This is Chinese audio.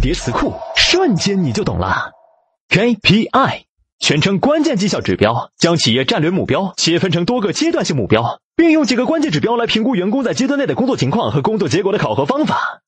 叠词库瞬间你就懂了。Kpi 全称关键绩效指标将企业战略目标切分成多个阶段性目标并用几个关键指标来评估员工在阶段内的工作情况和工作结果的考核方法。